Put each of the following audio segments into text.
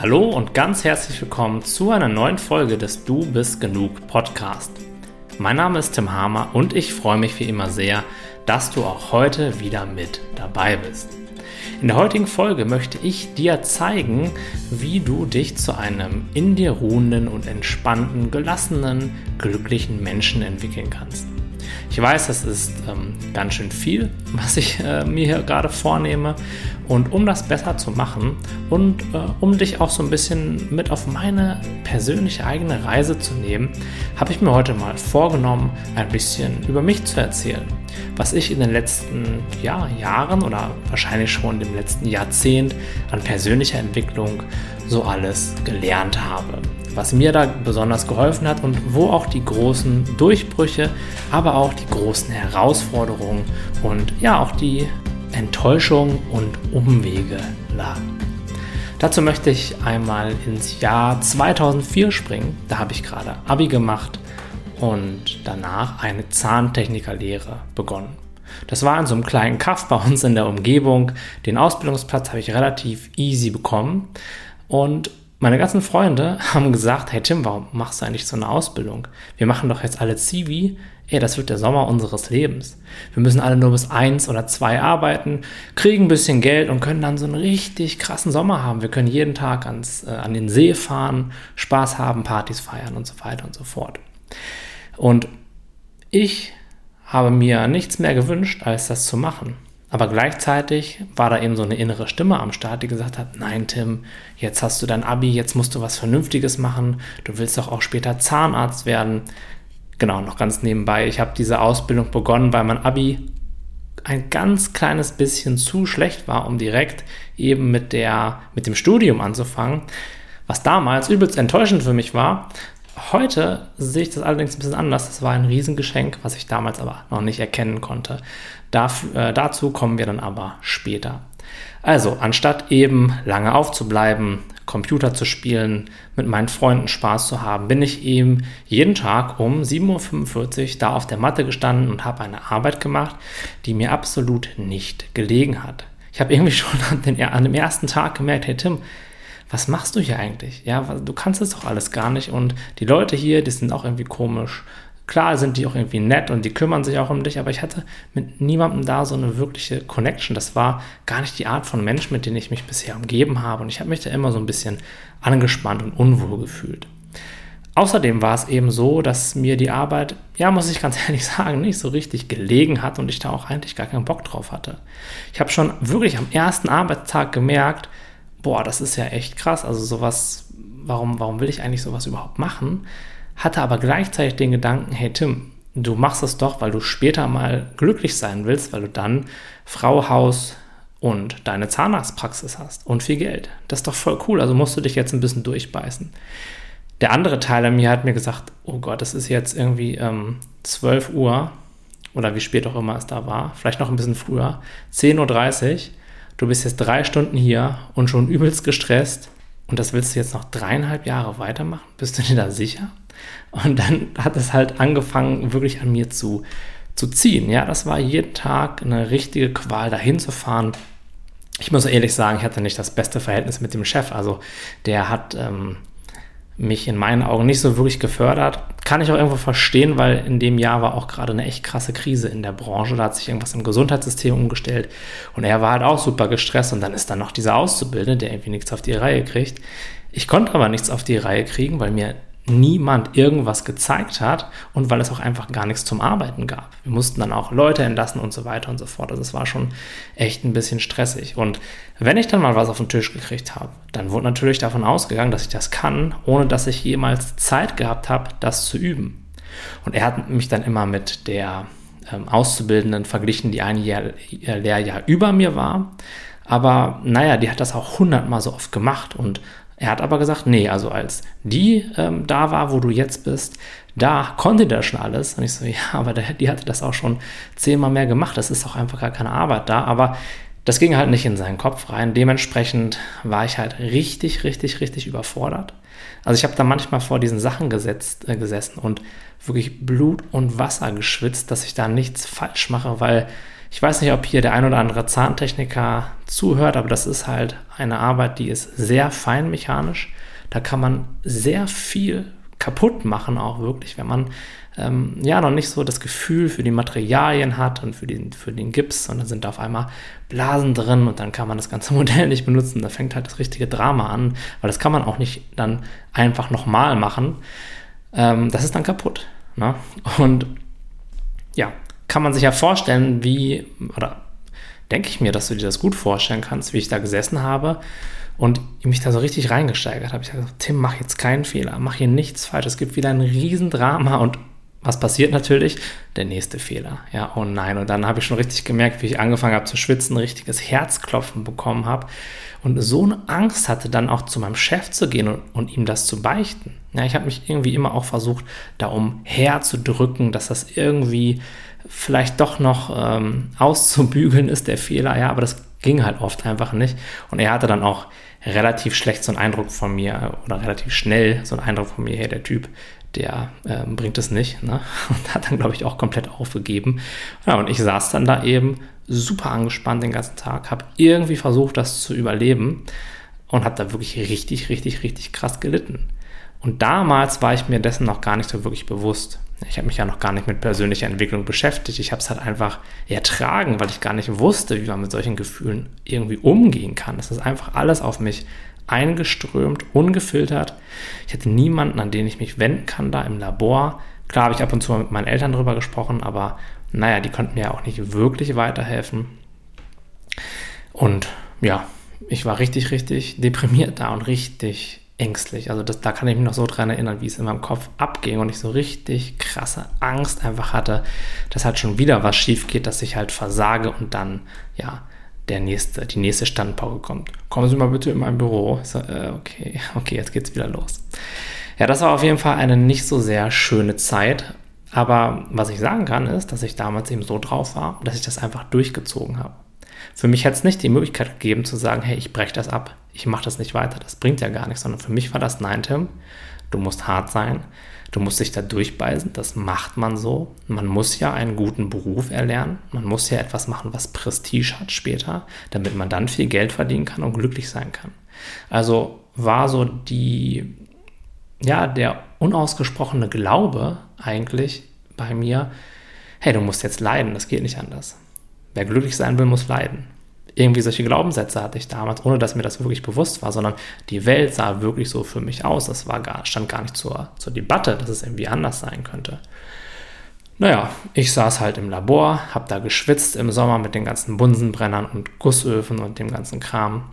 Hallo und ganz herzlich willkommen zu einer neuen Folge des Du bist genug Podcast. Mein Name ist Tim Hamer und ich freue mich wie immer sehr, dass du auch heute wieder mit dabei bist. In der heutigen Folge möchte ich dir zeigen, wie du dich zu einem in dir ruhenden und entspannten, gelassenen, glücklichen Menschen entwickeln kannst. Ich weiß, das ist ähm, ganz schön viel, was ich äh, mir hier gerade vornehme. Und um das besser zu machen und äh, um dich auch so ein bisschen mit auf meine persönliche eigene Reise zu nehmen, habe ich mir heute mal vorgenommen, ein bisschen über mich zu erzählen. Was ich in den letzten ja, Jahren oder wahrscheinlich schon im letzten Jahrzehnt an persönlicher Entwicklung so alles gelernt habe was mir da besonders geholfen hat und wo auch die großen Durchbrüche, aber auch die großen Herausforderungen und ja auch die Enttäuschung und Umwege lagen. Dazu möchte ich einmal ins Jahr 2004 springen. Da habe ich gerade Abi gemacht und danach eine Zahntechnikerlehre begonnen. Das war in so einem kleinen Kaff bei uns in der Umgebung. Den Ausbildungsplatz habe ich relativ easy bekommen und meine ganzen Freunde haben gesagt, hey Tim, warum machst du eigentlich so eine Ausbildung? Wir machen doch jetzt alle Zivi. Ey, das wird der Sommer unseres Lebens. Wir müssen alle nur bis eins oder zwei arbeiten, kriegen ein bisschen Geld und können dann so einen richtig krassen Sommer haben. Wir können jeden Tag ans, äh, an den See fahren, Spaß haben, Partys feiern und so weiter und so fort. Und ich habe mir nichts mehr gewünscht, als das zu machen. Aber gleichzeitig war da eben so eine innere Stimme am Start, die gesagt hat, nein Tim, jetzt hast du dein Abi, jetzt musst du was Vernünftiges machen, du willst doch auch später Zahnarzt werden. Genau, noch ganz nebenbei, ich habe diese Ausbildung begonnen, weil mein Abi ein ganz kleines bisschen zu schlecht war, um direkt eben mit, der, mit dem Studium anzufangen. Was damals übelst enttäuschend für mich war, Heute sehe ich das allerdings ein bisschen anders. Das war ein Riesengeschenk, was ich damals aber noch nicht erkennen konnte. Dafür, äh, dazu kommen wir dann aber später. Also, anstatt eben lange aufzubleiben, Computer zu spielen, mit meinen Freunden Spaß zu haben, bin ich eben jeden Tag um 7.45 Uhr da auf der Matte gestanden und habe eine Arbeit gemacht, die mir absolut nicht gelegen hat. Ich habe irgendwie schon an, den, an dem ersten Tag gemerkt, hey Tim, was machst du hier eigentlich? Ja, du kannst es doch alles gar nicht. Und die Leute hier, die sind auch irgendwie komisch. Klar sind die auch irgendwie nett und die kümmern sich auch um dich, aber ich hatte mit niemandem da so eine wirkliche Connection. Das war gar nicht die Art von Mensch, mit denen ich mich bisher umgeben habe. Und ich habe mich da immer so ein bisschen angespannt und unwohl gefühlt. Außerdem war es eben so, dass mir die Arbeit, ja, muss ich ganz ehrlich sagen, nicht so richtig gelegen hat und ich da auch eigentlich gar keinen Bock drauf hatte. Ich habe schon wirklich am ersten Arbeitstag gemerkt, boah, das ist ja echt krass. Also sowas, warum, warum will ich eigentlich sowas überhaupt machen? Hatte aber gleichzeitig den Gedanken, hey Tim, du machst es doch, weil du später mal glücklich sein willst, weil du dann Frau, Haus und deine Zahnarztpraxis hast und viel Geld. Das ist doch voll cool, also musst du dich jetzt ein bisschen durchbeißen. Der andere Teil an mir hat mir gesagt, oh Gott, es ist jetzt irgendwie ähm, 12 Uhr oder wie spät auch immer es da war, vielleicht noch ein bisschen früher, 10.30 Uhr du bist jetzt drei Stunden hier und schon übelst gestresst und das willst du jetzt noch dreieinhalb Jahre weitermachen? Bist du dir da sicher? Und dann hat es halt angefangen, wirklich an mir zu, zu ziehen. Ja, das war jeden Tag eine richtige Qual, dahin zu fahren. Ich muss ehrlich sagen, ich hatte nicht das beste Verhältnis mit dem Chef. Also der hat ähm, mich in meinen Augen nicht so wirklich gefördert. Kann ich auch irgendwo verstehen, weil in dem Jahr war auch gerade eine echt krasse Krise in der Branche. Da hat sich irgendwas im Gesundheitssystem umgestellt und er war halt auch super gestresst und dann ist dann noch dieser Auszubildende, der irgendwie nichts auf die Reihe kriegt. Ich konnte aber nichts auf die Reihe kriegen, weil mir niemand irgendwas gezeigt hat und weil es auch einfach gar nichts zum Arbeiten gab. Wir mussten dann auch Leute entlassen und so weiter und so fort. Also es war schon echt ein bisschen stressig. Und wenn ich dann mal was auf den Tisch gekriegt habe, dann wurde natürlich davon ausgegangen, dass ich das kann, ohne dass ich jemals Zeit gehabt habe, das zu üben. Und er hat mich dann immer mit der ähm, Auszubildenden verglichen, die ein Jahr, äh, Lehrjahr über mir war. Aber naja, die hat das auch hundertmal so oft gemacht und er hat aber gesagt, nee, also als die ähm, da war, wo du jetzt bist, da konnte der schon alles. Und ich so, ja, aber der, die hatte das auch schon zehnmal mehr gemacht. Das ist auch einfach gar keine Arbeit da. Aber das ging halt nicht in seinen Kopf rein. Dementsprechend war ich halt richtig, richtig, richtig überfordert. Also ich habe da manchmal vor diesen Sachen gesetzt, äh, gesessen und wirklich Blut und Wasser geschwitzt, dass ich da nichts falsch mache, weil Ich weiß nicht, ob hier der ein oder andere Zahntechniker zuhört, aber das ist halt eine Arbeit, die ist sehr feinmechanisch. Da kann man sehr viel kaputt machen, auch wirklich, wenn man ähm, ja noch nicht so das Gefühl für die Materialien hat und für den, für den Gips, und dann sind da auf einmal Blasen drin und dann kann man das ganze Modell nicht benutzen. Da fängt halt das richtige Drama an, weil das kann man auch nicht dann einfach nochmal machen. Ähm, das ist dann kaputt. Ne? Und ja, kann man sich ja vorstellen, wie, oder denke ich mir, dass du dir das gut vorstellen kannst, wie ich da gesessen habe und mich da so richtig reingesteigert habe. Ich habe gesagt, Tim, mach jetzt keinen Fehler, mach hier nichts falsch. Es gibt wieder ein Riesendrama und was passiert natürlich? Der nächste Fehler. Ja, oh nein. Und dann habe ich schon richtig gemerkt, wie ich angefangen habe zu schwitzen, ein richtiges Herzklopfen bekommen habe und so eine Angst hatte, dann auch zu meinem Chef zu gehen und, und ihm das zu beichten. Ja, ich habe mich irgendwie immer auch versucht, da umherzudrücken, dass das irgendwie vielleicht doch noch ähm, auszubügeln ist, der Fehler. Ja, aber das ging halt oft einfach nicht. Und er hatte dann auch relativ schlecht so einen Eindruck von mir oder relativ schnell so einen Eindruck von mir, hey, der Typ, der äh, bringt es nicht. Ne? Und hat dann, glaube ich, auch komplett aufgegeben. Ja, und ich saß dann da eben super angespannt den ganzen Tag, habe irgendwie versucht, das zu überleben und habe da wirklich richtig, richtig, richtig krass gelitten. Und damals war ich mir dessen noch gar nicht so wirklich bewusst. Ich habe mich ja noch gar nicht mit persönlicher Entwicklung beschäftigt. Ich habe es halt einfach ertragen, weil ich gar nicht wusste, wie man mit solchen Gefühlen irgendwie umgehen kann. Es ist einfach alles auf mich eingeströmt, ungefiltert. Ich hatte niemanden, an den ich mich wenden kann da im Labor. Klar habe ich ab und zu mit meinen Eltern drüber gesprochen, aber naja, die konnten mir ja auch nicht wirklich weiterhelfen. Und ja, ich war richtig, richtig deprimiert da und richtig ängstlich. Also das, da kann ich mich noch so dran erinnern, wie es in meinem Kopf abging und ich so richtig krasse Angst einfach hatte, dass halt schon wieder was schief geht, dass ich halt versage und dann, ja, der nächste, die nächste Standpauke kommt. Kommen Sie mal bitte in mein Büro. So, äh, okay, okay, jetzt geht's wieder los. Ja, das war auf jeden Fall eine nicht so sehr schöne Zeit. Aber was ich sagen kann, ist, dass ich damals eben so drauf war, dass ich das einfach durchgezogen habe. Für mich hat es nicht die Möglichkeit gegeben zu sagen, hey, ich breche das ab, ich mache das nicht weiter, das bringt ja gar nichts, sondern für mich war das, nein, Tim, du musst hart sein, Du musst dich da durchbeißen, das macht man so. Man muss ja einen guten Beruf erlernen. Man muss ja etwas machen, was Prestige hat später, damit man dann viel Geld verdienen kann und glücklich sein kann. Also war so die, ja, der unausgesprochene Glaube eigentlich bei mir, hey, du musst jetzt leiden, das geht nicht anders. Wer glücklich sein will, muss leiden irgendwie solche Glaubenssätze hatte ich damals, ohne dass mir das wirklich bewusst war, sondern die Welt sah wirklich so für mich aus. Das war gar, stand gar nicht zur, zur Debatte, dass es irgendwie anders sein könnte. Naja, ich saß halt im Labor, habe da geschwitzt im Sommer mit den ganzen Bunsenbrennern und Gussöfen und dem ganzen Kram.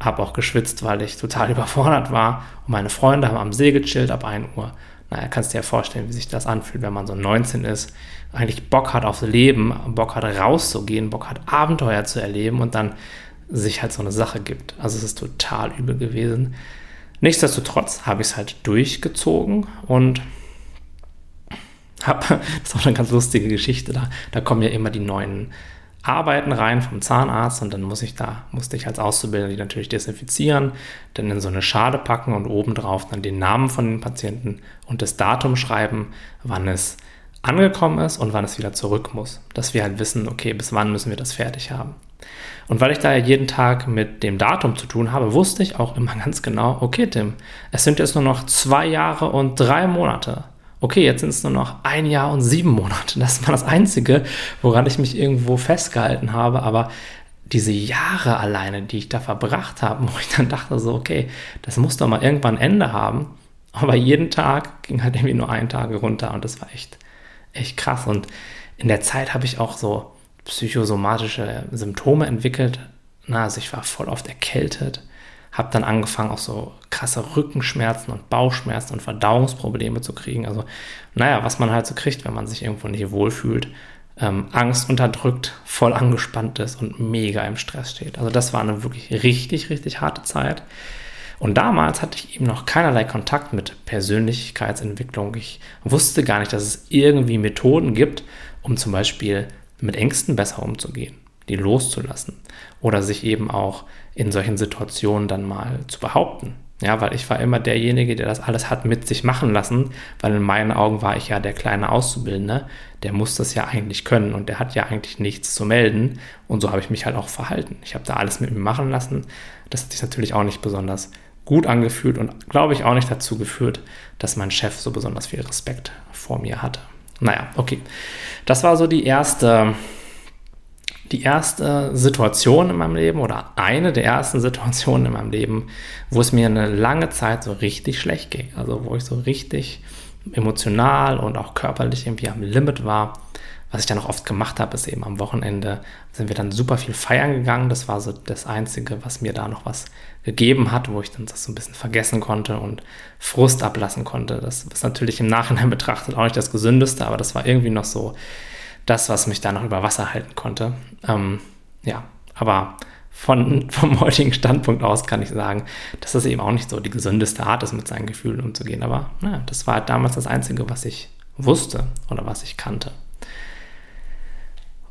Habe auch geschwitzt, weil ich total überfordert war. Und meine Freunde haben am See gechillt ab 1 Uhr. Naja, kannst dir ja vorstellen, wie sich das anfühlt, wenn man so 19 ist, eigentlich Bock hat aufs Leben, Bock hat rauszugehen, Bock hat Abenteuer zu erleben und dann sich halt so eine Sache gibt. Also es ist total übel gewesen. Nichtsdestotrotz habe ich es halt durchgezogen und habe, das ist auch eine ganz lustige Geschichte, da, da kommen ja immer die neuen Arbeiten rein vom Zahnarzt und dann muss ich da, musste ich als Auszubildender die natürlich desinfizieren, dann in so eine Schale packen und obendrauf dann den Namen von den Patienten und das Datum schreiben, wann es angekommen ist und wann es wieder zurück muss. Dass wir halt wissen, okay, bis wann müssen wir das fertig haben. Und weil ich da ja jeden Tag mit dem Datum zu tun habe, wusste ich auch immer ganz genau, okay, Tim, es sind jetzt nur noch zwei Jahre und drei Monate. Okay, jetzt sind es nur noch ein Jahr und sieben Monate. Das war das Einzige, woran ich mich irgendwo festgehalten habe. Aber diese Jahre alleine, die ich da verbracht habe, wo ich dann dachte so, okay, das muss doch mal irgendwann ein Ende haben. Aber jeden Tag ging halt irgendwie nur ein Tag runter und das war echt echt krass. Und in der Zeit habe ich auch so psychosomatische Symptome entwickelt. Na, also ich war voll oft erkältet, habe dann angefangen auch so krasse Rückenschmerzen und Bauchschmerzen und Verdauungsprobleme zu kriegen. Also naja, was man halt so kriegt, wenn man sich irgendwo nicht wohlfühlt, ähm, Angst unterdrückt, voll angespannt ist und mega im Stress steht. Also das war eine wirklich richtig, richtig harte Zeit. Und damals hatte ich eben noch keinerlei Kontakt mit Persönlichkeitsentwicklung. Ich wusste gar nicht, dass es irgendwie Methoden gibt, um zum Beispiel mit Ängsten besser umzugehen, die loszulassen oder sich eben auch in solchen Situationen dann mal zu behaupten. Ja, weil ich war immer derjenige, der das alles hat mit sich machen lassen, weil in meinen Augen war ich ja der kleine Auszubildende, der muss das ja eigentlich können und der hat ja eigentlich nichts zu melden. Und so habe ich mich halt auch verhalten. Ich habe da alles mit mir machen lassen. Das hat sich natürlich auch nicht besonders gut angefühlt und glaube ich auch nicht dazu geführt, dass mein Chef so besonders viel Respekt vor mir hatte. Naja, okay. Das war so die erste die erste Situation in meinem Leben oder eine der ersten Situationen in meinem Leben, wo es mir eine lange Zeit so richtig schlecht ging. Also wo ich so richtig emotional und auch körperlich irgendwie am Limit war. Was ich dann auch oft gemacht habe, ist eben am Wochenende sind wir dann super viel feiern gegangen. Das war so das Einzige, was mir da noch was gegeben hat, wo ich dann das so ein bisschen vergessen konnte und Frust ablassen konnte. Das ist natürlich im Nachhinein betrachtet auch nicht das Gesündeste, aber das war irgendwie noch so das, was mich da noch über Wasser halten konnte. Ähm, ja, aber von, vom heutigen Standpunkt aus kann ich sagen, dass das eben auch nicht so die gesündeste Art ist, mit seinen Gefühlen umzugehen. Aber naja, das war halt damals das Einzige, was ich wusste oder was ich kannte.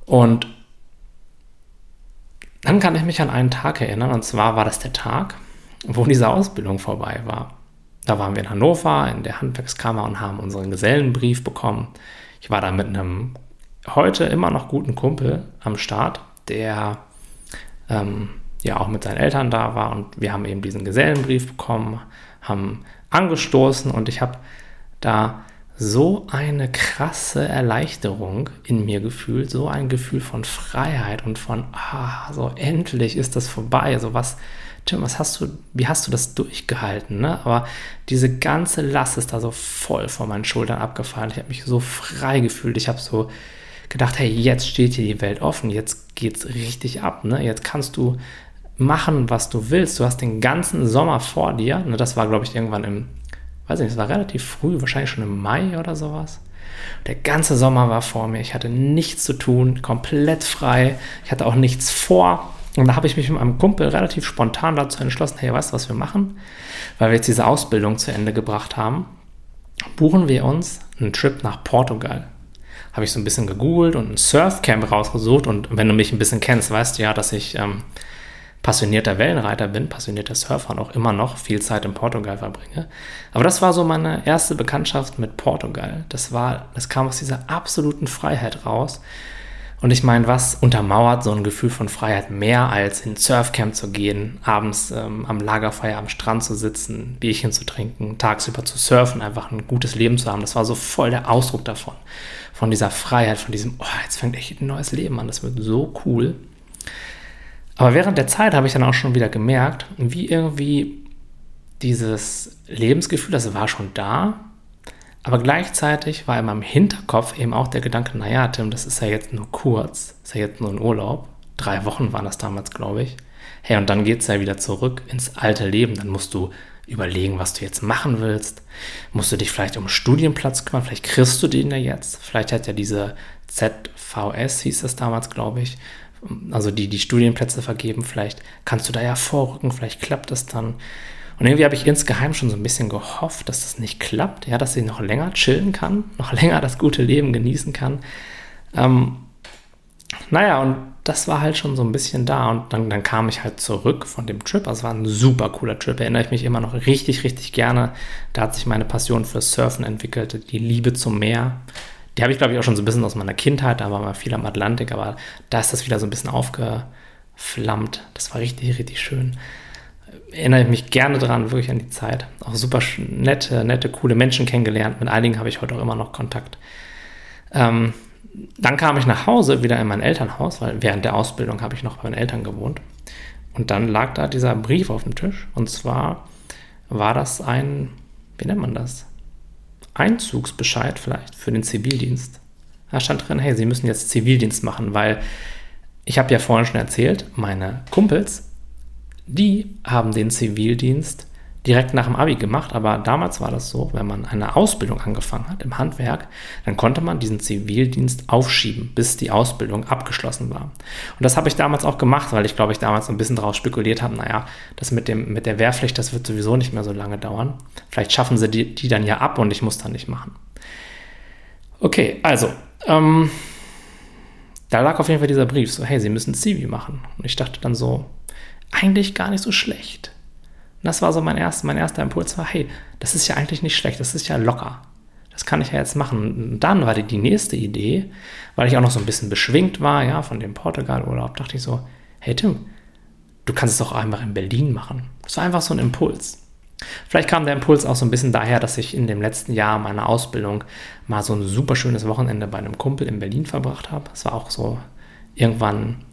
Und dann kann ich mich an einen Tag erinnern, und zwar war das der Tag, wo diese Ausbildung vorbei war. Da waren wir in Hannover in der Handwerkskammer und haben unseren Gesellenbrief bekommen. Ich war da mit einem heute immer noch guten Kumpel am Start, der ähm, ja auch mit seinen Eltern da war und wir haben eben diesen Gesellenbrief bekommen, haben angestoßen und ich habe da so eine krasse Erleichterung in mir gefühlt, so ein Gefühl von Freiheit und von, ah, so endlich ist das vorbei, so was, Tim, was hast du, wie hast du das durchgehalten, ne? Aber diese ganze Last ist da so voll von meinen Schultern abgefallen. Ich habe mich so frei gefühlt, ich habe so gedacht, hey, jetzt steht hier die Welt offen, jetzt geht's richtig ab, ne? Jetzt kannst du machen, was du willst. Du hast den ganzen Sommer vor dir. Ne? Das war, glaube ich, irgendwann im, weiß nicht, es war relativ früh, wahrscheinlich schon im Mai oder sowas. Der ganze Sommer war vor mir. Ich hatte nichts zu tun, komplett frei. Ich hatte auch nichts vor. Und da habe ich mich mit meinem Kumpel relativ spontan dazu entschlossen, hey, weißt du, was wir machen? Weil wir jetzt diese Ausbildung zu Ende gebracht haben, buchen wir uns einen Trip nach Portugal habe ich so ein bisschen gegoogelt und ein Surfcamp rausgesucht. Und wenn du mich ein bisschen kennst, weißt du ja, dass ich ähm, passionierter Wellenreiter bin, passionierter Surfer und auch immer noch viel Zeit in Portugal verbringe. Aber das war so meine erste Bekanntschaft mit Portugal. Das war, das kam aus dieser absoluten Freiheit raus. Und ich meine, was untermauert so ein Gefühl von Freiheit mehr als in Surfcamp zu gehen, abends ähm, am Lagerfeuer am Strand zu sitzen, Bierchen zu trinken, tagsüber zu surfen, einfach ein gutes Leben zu haben. Das war so voll der Ausdruck davon. Von dieser Freiheit, von diesem, oh, jetzt fängt echt ein neues Leben an. Das wird so cool. Aber während der Zeit habe ich dann auch schon wieder gemerkt, wie irgendwie dieses Lebensgefühl, das war schon da, aber gleichzeitig war in meinem Hinterkopf eben auch der Gedanke, naja, Tim, das ist ja jetzt nur kurz, ist ja jetzt nur ein Urlaub. Drei Wochen waren das damals, glaube ich. Hey, und dann geht es ja wieder zurück ins alte Leben. Dann musst du überlegen, was du jetzt machen willst. Musst du dich vielleicht um einen Studienplatz kümmern. Vielleicht kriegst du den ja jetzt. Vielleicht hat ja diese ZVS, hieß das damals, glaube ich, also die die Studienplätze vergeben. Vielleicht kannst du da ja vorrücken. Vielleicht klappt es dann. Und irgendwie habe ich insgeheim schon so ein bisschen gehofft, dass das nicht klappt, ja, dass sie noch länger chillen kann, noch länger das gute Leben genießen kann. Ähm, naja, und das war halt schon so ein bisschen da. Und dann, dann kam ich halt zurück von dem Trip. Also es war ein super cooler Trip. Erinnere ich mich immer noch richtig, richtig gerne. Da hat sich meine Passion für Surfen entwickelt, die Liebe zum Meer. Die habe ich, glaube ich, auch schon so ein bisschen aus meiner Kindheit. Da war mal viel am Atlantik, aber da ist das wieder so ein bisschen aufgeflammt. Das war richtig, richtig schön erinnere ich mich gerne dran, wirklich an die Zeit. Auch super nette, nette, coole Menschen kennengelernt. Mit einigen habe ich heute auch immer noch Kontakt. Ähm, dann kam ich nach Hause, wieder in mein Elternhaus, weil während der Ausbildung habe ich noch bei meinen Eltern gewohnt. Und dann lag da dieser Brief auf dem Tisch. Und zwar war das ein, wie nennt man das? Einzugsbescheid vielleicht für den Zivildienst. Da stand drin, hey, Sie müssen jetzt Zivildienst machen, weil ich habe ja vorhin schon erzählt, meine Kumpels die haben den Zivildienst direkt nach dem Abi gemacht, aber damals war das so, wenn man eine Ausbildung angefangen hat im Handwerk, dann konnte man diesen Zivildienst aufschieben, bis die Ausbildung abgeschlossen war. Und das habe ich damals auch gemacht, weil ich glaube, ich damals ein bisschen daraus spekuliert habe, naja, das mit, dem, mit der Wehrpflicht, das wird sowieso nicht mehr so lange dauern. Vielleicht schaffen sie die, die dann ja ab und ich muss dann nicht machen. Okay, also, ähm, da lag auf jeden Fall dieser Brief, so, hey, Sie müssen Zivi machen. Und ich dachte dann so, eigentlich gar nicht so schlecht. Das war so mein erster, mein erster Impuls war, hey, das ist ja eigentlich nicht schlecht, das ist ja locker. Das kann ich ja jetzt machen. Und dann war die, die nächste Idee, weil ich auch noch so ein bisschen beschwingt war, ja, von dem Portugal-Urlaub, dachte ich so, hey Tim, du kannst es doch einfach in Berlin machen. Das war einfach so ein Impuls. Vielleicht kam der Impuls auch so ein bisschen daher, dass ich in dem letzten Jahr meiner Ausbildung mal so ein super schönes Wochenende bei einem Kumpel in Berlin verbracht habe. Es war auch so irgendwann,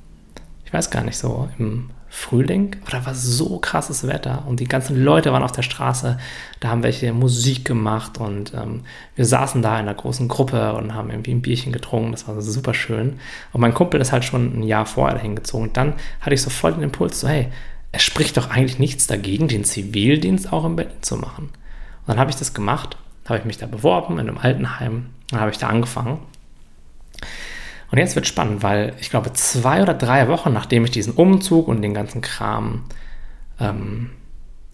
ich weiß gar nicht, so im Frühling, aber da war so krasses Wetter und die ganzen Leute waren auf der Straße, da haben welche Musik gemacht und ähm, wir saßen da in einer großen Gruppe und haben irgendwie ein Bierchen getrunken, das war super schön. Und mein Kumpel ist halt schon ein Jahr vorher dahin gezogen und dann hatte ich so voll den Impuls, so hey, es spricht doch eigentlich nichts dagegen, den Zivildienst auch in Berlin zu machen. Und dann habe ich das gemacht, habe ich mich da beworben in einem Altenheim, dann habe ich da angefangen und jetzt wird spannend, weil ich glaube, zwei oder drei Wochen nachdem ich diesen Umzug und den ganzen Kram ähm,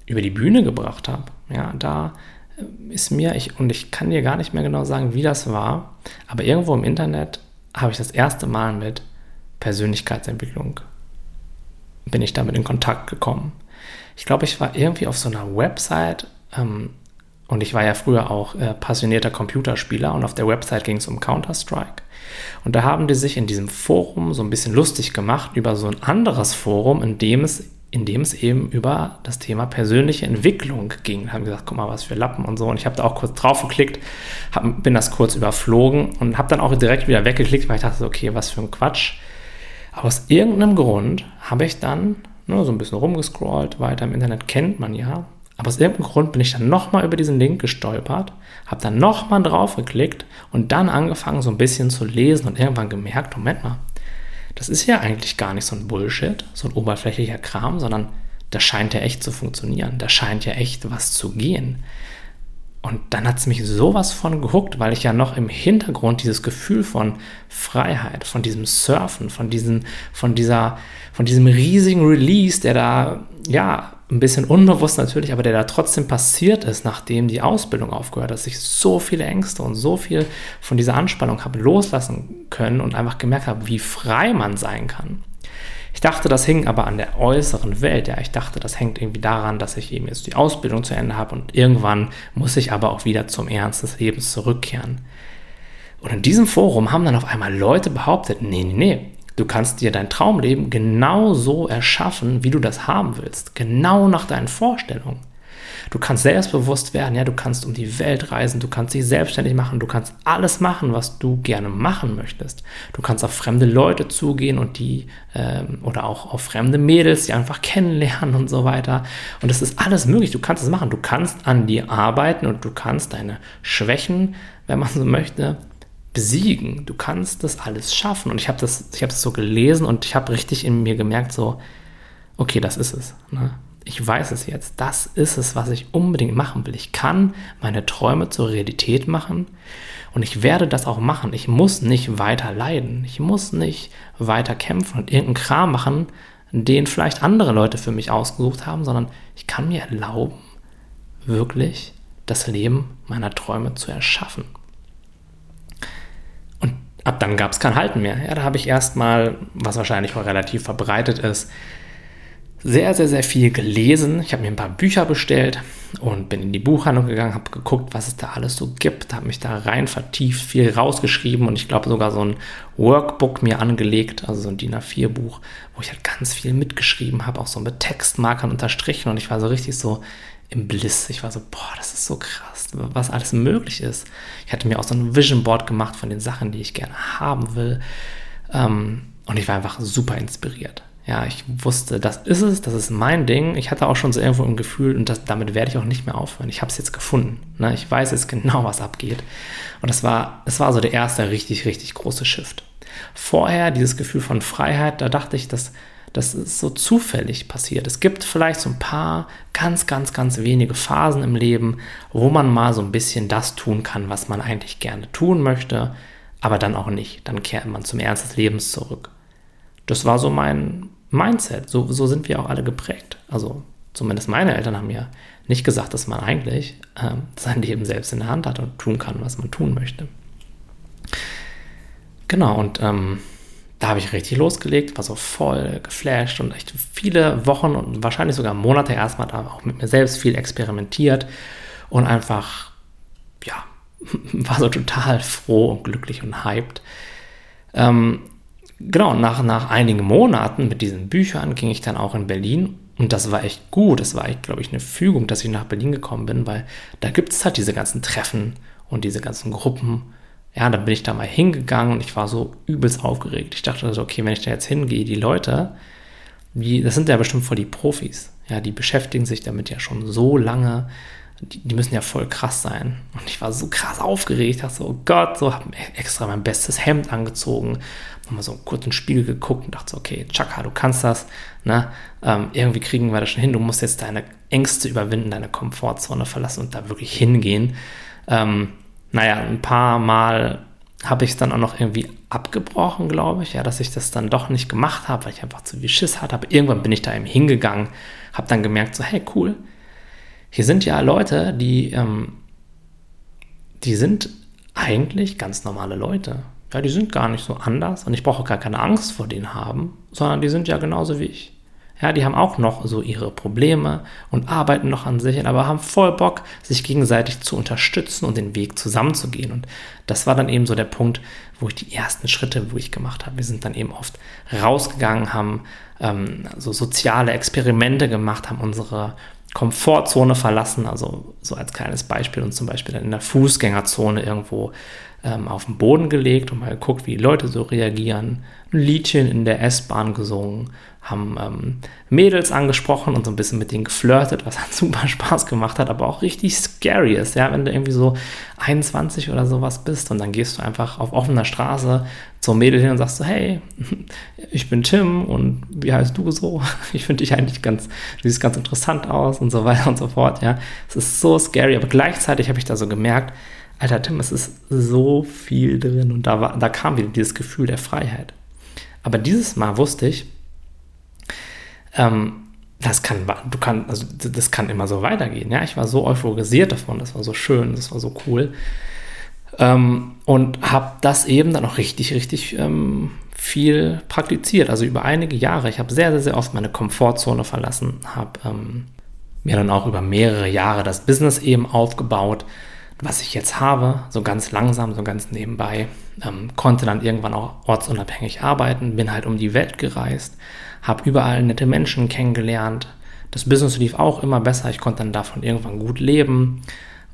über die Bühne gebracht habe, ja, da äh, ist mir, ich, und ich kann dir gar nicht mehr genau sagen, wie das war, aber irgendwo im Internet habe ich das erste Mal mit Persönlichkeitsentwicklung, bin ich damit in Kontakt gekommen. Ich glaube, ich war irgendwie auf so einer Website ähm, und ich war ja früher auch äh, passionierter Computerspieler und auf der Website ging es um Counter-Strike. Und da haben die sich in diesem Forum so ein bisschen lustig gemacht über so ein anderes Forum, in dem es, in dem es eben über das Thema persönliche Entwicklung ging. Haben gesagt, guck mal, was für Lappen und so. Und ich habe da auch kurz drauf geklickt, hab, bin das kurz überflogen und habe dann auch direkt wieder weggeklickt, weil ich dachte, okay, was für ein Quatsch. Aber aus irgendeinem Grund habe ich dann ne, so ein bisschen rumgescrollt, weiter im Internet kennt man ja. Aber aus irgendeinem Grund bin ich dann nochmal über diesen Link gestolpert, habe dann nochmal drauf geklickt und dann angefangen so ein bisschen zu lesen und irgendwann gemerkt, Moment mal, das ist ja eigentlich gar nicht so ein Bullshit, so ein oberflächlicher Kram, sondern das scheint ja echt zu funktionieren, da scheint ja echt was zu gehen. Und dann hat es mich sowas von gehuckt, weil ich ja noch im Hintergrund dieses Gefühl von Freiheit, von diesem Surfen, von diesem, von dieser, von diesem riesigen Release, der da, ja, ein bisschen unbewusst natürlich, aber der da trotzdem passiert ist, nachdem die Ausbildung aufgehört hat, dass ich so viele Ängste und so viel von dieser Anspannung habe loslassen können und einfach gemerkt habe, wie frei man sein kann. Ich dachte, das hing aber an der äußeren Welt. Ja, ich dachte, das hängt irgendwie daran, dass ich eben jetzt die Ausbildung zu Ende habe und irgendwann muss ich aber auch wieder zum Ernst des Lebens zurückkehren. Und in diesem Forum haben dann auf einmal Leute behauptet, nee, nee, nee, Du kannst dir dein Traumleben genau so erschaffen, wie du das haben willst. Genau nach deinen Vorstellungen. Du kannst selbstbewusst werden, ja, du kannst um die Welt reisen, du kannst dich selbstständig machen, du kannst alles machen, was du gerne machen möchtest. Du kannst auf fremde Leute zugehen und die, ähm, oder auch auf fremde Mädels, die einfach kennenlernen und so weiter. Und das ist alles möglich, du kannst es machen. Du kannst an dir arbeiten und du kannst deine Schwächen, wenn man so möchte, besiegen. Du kannst das alles schaffen. Und ich habe das, ich das so gelesen und ich habe richtig in mir gemerkt, so, okay, das ist es. Ne? Ich weiß es jetzt. Das ist es, was ich unbedingt machen will. Ich kann meine Träume zur Realität machen und ich werde das auch machen. Ich muss nicht weiter leiden. Ich muss nicht weiter kämpfen und irgendeinen Kram machen, den vielleicht andere Leute für mich ausgesucht haben, sondern ich kann mir erlauben, wirklich das Leben meiner Träume zu erschaffen ab dann gab es kein Halten mehr. Ja, da habe ich erstmal, was wahrscheinlich auch relativ verbreitet ist, sehr, sehr, sehr viel gelesen. Ich habe mir ein paar Bücher bestellt und bin in die Buchhandlung gegangen, habe geguckt, was es da alles so gibt, habe mich da rein vertieft, viel rausgeschrieben und ich glaube sogar so ein Workbook mir angelegt, also so ein DIN A4-Buch, wo ich halt ganz viel mitgeschrieben habe, auch so mit Textmarkern unterstrichen und ich war so richtig so im Bliss. Ich war so, boah, das ist so krass, was alles möglich ist. Ich hatte mir auch so ein Vision Board gemacht von den Sachen, die ich gerne haben will. Ähm, und ich war einfach super inspiriert. Ja, ich wusste, das ist es, das ist mein Ding. Ich hatte auch schon so irgendwo ein Gefühl und das, damit werde ich auch nicht mehr aufhören. Ich habe es jetzt gefunden. Ne? Ich weiß jetzt genau, was abgeht. Und das war, das war so der erste richtig, richtig große Shift. Vorher dieses Gefühl von Freiheit, da dachte ich, dass das ist so zufällig passiert. Es gibt vielleicht so ein paar ganz, ganz, ganz wenige Phasen im Leben, wo man mal so ein bisschen das tun kann, was man eigentlich gerne tun möchte, aber dann auch nicht. Dann kehrt man zum Ernst des Lebens zurück. Das war so mein Mindset. So, so sind wir auch alle geprägt. Also zumindest meine Eltern haben mir nicht gesagt, dass man eigentlich äh, sein Leben selbst in der Hand hat und tun kann, was man tun möchte. Genau, und ähm, da habe ich richtig losgelegt, war so voll geflasht und echt viele Wochen und wahrscheinlich sogar Monate erstmal da auch mit mir selbst viel experimentiert und einfach, ja, war so total froh und glücklich und hyped. Ähm, genau, nach, nach einigen Monaten mit diesen Büchern ging ich dann auch in Berlin und das war echt gut. Das war echt, glaube ich, eine Fügung, dass ich nach Berlin gekommen bin, weil da gibt es halt diese ganzen Treffen und diese ganzen Gruppen. Ja, dann bin ich da mal hingegangen und ich war so übelst aufgeregt. Ich dachte so, okay, wenn ich da jetzt hingehe, die Leute, die, das sind ja bestimmt voll die Profis. Ja, die beschäftigen sich damit ja schon so lange die, die, müssen ja voll krass sein. Und ich war so krass aufgeregt, ich dachte so, oh Gott, so habe extra mein bestes Hemd angezogen, nochmal so kurz in den Spiegel geguckt und dachte so, okay, Chaka, du kannst das, ne? Ähm, irgendwie kriegen wir das schon hin. Du musst jetzt deine Ängste überwinden, deine Komfortzone verlassen und da wirklich hingehen. Ähm, naja, ein paar Mal habe ich es dann auch noch irgendwie abgebrochen, glaube ich, ja, dass ich das dann doch nicht gemacht habe, weil ich einfach zu viel Schiss hatte. Aber irgendwann bin ich da eben hingegangen, habe dann gemerkt, so, hey, cool, hier sind ja Leute, die, ähm, die sind eigentlich ganz normale Leute. Ja, die sind gar nicht so anders und ich brauche gar keine Angst vor denen haben, sondern die sind ja genauso wie ich. Ja, die haben auch noch so ihre Probleme und arbeiten noch an sich, aber haben voll Bock, sich gegenseitig zu unterstützen und den Weg zusammenzugehen. Und das war dann eben so der Punkt, wo ich die ersten Schritte, wo ich gemacht habe. Wir sind dann eben oft rausgegangen, haben ähm, so soziale Experimente gemacht, haben unsere Komfortzone verlassen, also so als kleines Beispiel und zum Beispiel dann in der Fußgängerzone irgendwo ähm, auf den Boden gelegt und mal geguckt, wie die Leute so reagieren, ein Liedchen in der S-Bahn gesungen, haben ähm, Mädels angesprochen und so ein bisschen mit denen geflirtet, was halt super Spaß gemacht hat, aber auch richtig scary ist, ja, wenn du irgendwie so 21 oder sowas bist und dann gehst du einfach auf offener Straße zum Mädel hin und sagst so, hey, ich bin Tim und wie heißt du so? Ich finde dich eigentlich ganz, du siehst ganz interessant aus und so weiter und so fort, ja. Es ist so scary, aber gleichzeitig habe ich da so gemerkt, Alter Tim, es ist so viel drin und da, war, da kam wieder dieses Gefühl der Freiheit. Aber dieses Mal wusste ich, ähm, das kann, du kann, also das kann immer so weitergehen. Ja, ich war so euphorisiert davon, das war so schön, das war so cool. Ähm, und habe das eben dann auch richtig, richtig ähm, viel praktiziert, also über einige Jahre. Ich habe sehr, sehr, sehr oft meine Komfortzone verlassen, habe ähm, mir dann auch über mehrere Jahre das Business eben aufgebaut, was ich jetzt habe, so ganz langsam, so ganz nebenbei. Ähm, konnte dann irgendwann auch ortsunabhängig arbeiten, bin halt um die Welt gereist, habe überall nette Menschen kennengelernt. Das Business lief auch immer besser, ich konnte dann davon irgendwann gut leben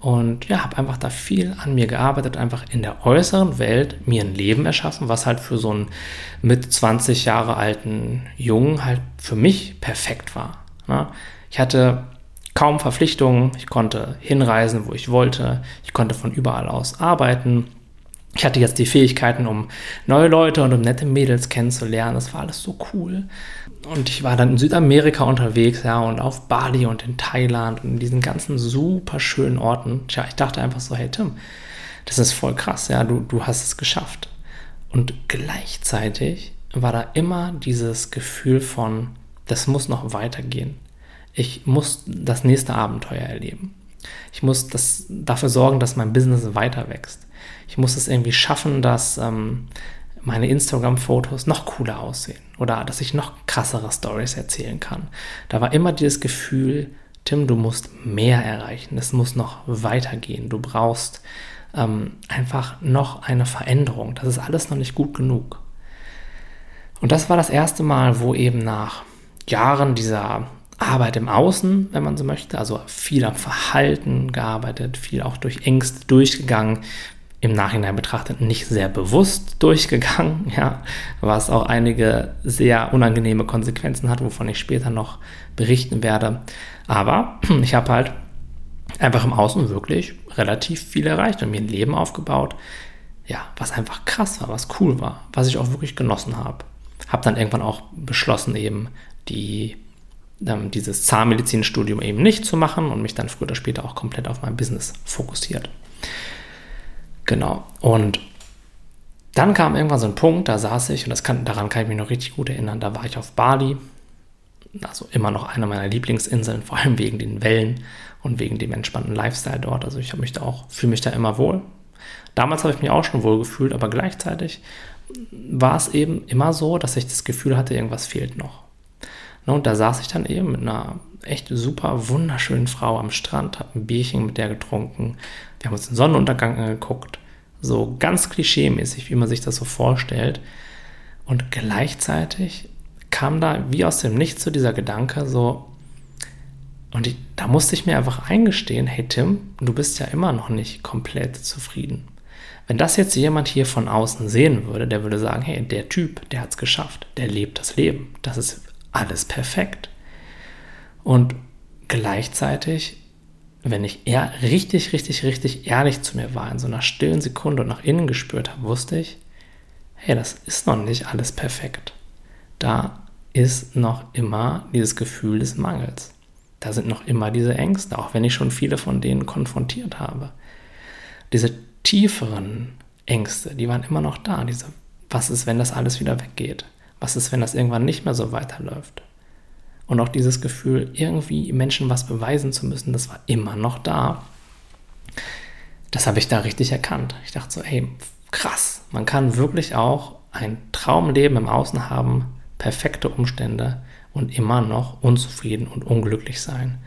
und ja, habe einfach da viel an mir gearbeitet, einfach in der äußeren Welt mir ein Leben erschaffen, was halt für so einen mit 20 Jahre alten Jungen halt für mich perfekt war. Ne? Ich hatte kaum Verpflichtungen, ich konnte hinreisen, wo ich wollte, ich konnte von überall aus arbeiten. Ich hatte jetzt die Fähigkeiten, um neue Leute und um nette Mädels kennenzulernen. Das war alles so cool. Und ich war dann in Südamerika unterwegs, ja, und auf Bali und in Thailand und in diesen ganzen super schönen Orten. Tja, ich dachte einfach so, hey Tim, das ist voll krass, ja, du, du hast es geschafft. Und gleichzeitig war da immer dieses Gefühl von, das muss noch weitergehen. Ich muss das nächste Abenteuer erleben. Ich muss das, dafür sorgen, dass mein Business weiter wächst. Ich muss es irgendwie schaffen, dass ähm, meine Instagram-Fotos noch cooler aussehen oder dass ich noch krassere Stories erzählen kann. Da war immer dieses Gefühl, Tim, du musst mehr erreichen. Es muss noch weitergehen. Du brauchst ähm, einfach noch eine Veränderung. Das ist alles noch nicht gut genug. Und das war das erste Mal, wo eben nach Jahren dieser Arbeit im Außen, wenn man so möchte, also viel am Verhalten gearbeitet, viel auch durch Ängste durchgegangen, im Nachhinein betrachtet nicht sehr bewusst durchgegangen, ja, was auch einige sehr unangenehme Konsequenzen hat, wovon ich später noch berichten werde. Aber ich habe halt einfach im Außen wirklich relativ viel erreicht und mir ein Leben aufgebaut, ja, was einfach krass war, was cool war, was ich auch wirklich genossen habe. Habe dann irgendwann auch beschlossen, eben die, ähm, dieses Zahnmedizinstudium eben nicht zu machen und mich dann früher oder später auch komplett auf mein Business fokussiert. Genau. Und dann kam irgendwann so ein Punkt, da saß ich, und das kann, daran kann ich mich noch richtig gut erinnern, da war ich auf Bali, also immer noch eine meiner Lieblingsinseln, vor allem wegen den Wellen und wegen dem entspannten Lifestyle dort. Also ich habe mich da auch, fühle mich da immer wohl. Damals habe ich mich auch schon wohl gefühlt, aber gleichzeitig war es eben immer so, dass ich das Gefühl hatte, irgendwas fehlt noch. Ne, und da saß ich dann eben mit einer echt super wunderschönen Frau am Strand, habe ein Bierchen mit der getrunken. Wir haben uns den Sonnenuntergang angeguckt. So ganz klischeemäßig, wie man sich das so vorstellt. Und gleichzeitig kam da wie aus dem Nichts so dieser Gedanke, so, und ich, da musste ich mir einfach eingestehen, hey Tim, du bist ja immer noch nicht komplett zufrieden. Wenn das jetzt jemand hier von außen sehen würde, der würde sagen, hey, der Typ, der hat es geschafft, der lebt das Leben, das ist alles perfekt. Und gleichzeitig, wenn ich eher richtig, richtig, richtig ehrlich zu mir war, in so einer stillen Sekunde und nach innen gespürt habe, wusste ich, hey, das ist noch nicht alles perfekt. Da ist noch immer dieses Gefühl des Mangels. Da sind noch immer diese Ängste, auch wenn ich schon viele von denen konfrontiert habe. Diese tieferen Ängste, die waren immer noch da. Diese, was ist, wenn das alles wieder weggeht? Was ist, wenn das irgendwann nicht mehr so weiterläuft? Und auch dieses Gefühl, irgendwie Menschen was beweisen zu müssen, das war immer noch da. Das habe ich da richtig erkannt. Ich dachte so, hey, krass, man kann wirklich auch ein Traumleben im Außen haben, perfekte Umstände und immer noch unzufrieden und unglücklich sein.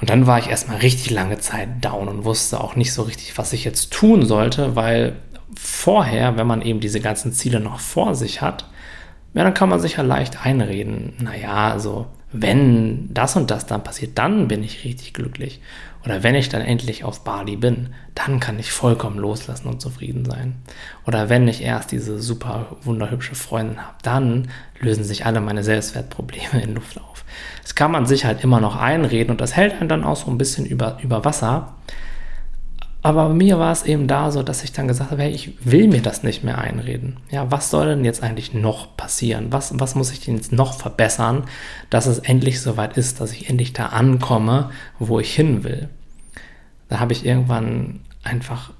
Und dann war ich erstmal richtig lange Zeit down und wusste auch nicht so richtig, was ich jetzt tun sollte, weil vorher, wenn man eben diese ganzen Ziele noch vor sich hat, ja, dann kann man sich ja leicht einreden, naja, also wenn das und das dann passiert, dann bin ich richtig glücklich. Oder wenn ich dann endlich auf Bali bin, dann kann ich vollkommen loslassen und zufrieden sein. Oder wenn ich erst diese super wunderhübsche Freundin habe, dann lösen sich alle meine Selbstwertprobleme in Luft auf. Das kann man sich halt immer noch einreden und das hält einen dann auch so ein bisschen über, über Wasser. Aber bei mir war es eben da so, dass ich dann gesagt habe, hey, ich will mir das nicht mehr einreden. Ja, was soll denn jetzt eigentlich noch passieren? Was, was muss ich denn jetzt noch verbessern, dass es endlich soweit ist, dass ich endlich da ankomme, wo ich hin will? Da habe ich irgendwann einfach,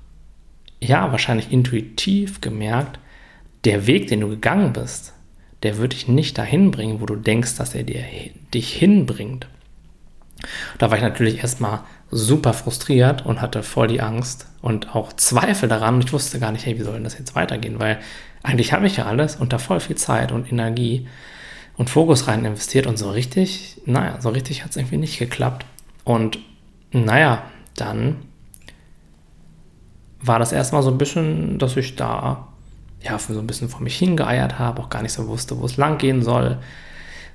ja, wahrscheinlich intuitiv gemerkt, der Weg, den du gegangen bist, der wird dich nicht dahin bringen, wo du denkst, dass er dir, dich hinbringt. Da war ich natürlich erstmal super frustriert und hatte voll die Angst und auch Zweifel daran. Und ich wusste gar nicht, hey, wie soll denn das jetzt weitergehen? Weil eigentlich habe ich ja alles und da voll viel Zeit und Energie und Fokus rein investiert und so richtig, naja, so richtig hat es irgendwie nicht geklappt. Und naja, dann war das erstmal so ein bisschen, dass ich da ja so ein bisschen vor mich hingeeiert habe, auch gar nicht so wusste, wo es lang gehen soll.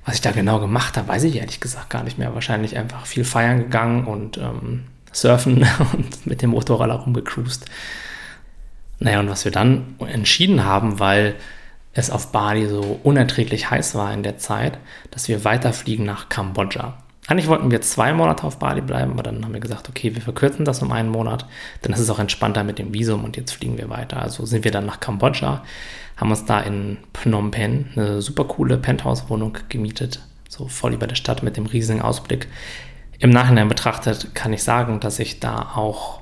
Was ich da genau gemacht habe, weiß ich ehrlich gesagt gar nicht mehr. Wahrscheinlich einfach viel feiern gegangen und ähm, surfen und mit dem Motorroller rumgecruised. Naja, und was wir dann entschieden haben, weil es auf Bali so unerträglich heiß war in der Zeit, dass wir weiterfliegen nach Kambodscha. Eigentlich wollten wir zwei Monate auf Bali bleiben, aber dann haben wir gesagt, okay, wir verkürzen das um einen Monat, dann ist es auch entspannter mit dem Visum und jetzt fliegen wir weiter. Also sind wir dann nach Kambodscha, haben uns da in Phnom Penh eine super coole Penthouse-Wohnung gemietet, so voll über der Stadt mit dem riesigen Ausblick. Im Nachhinein betrachtet kann ich sagen, dass ich da auch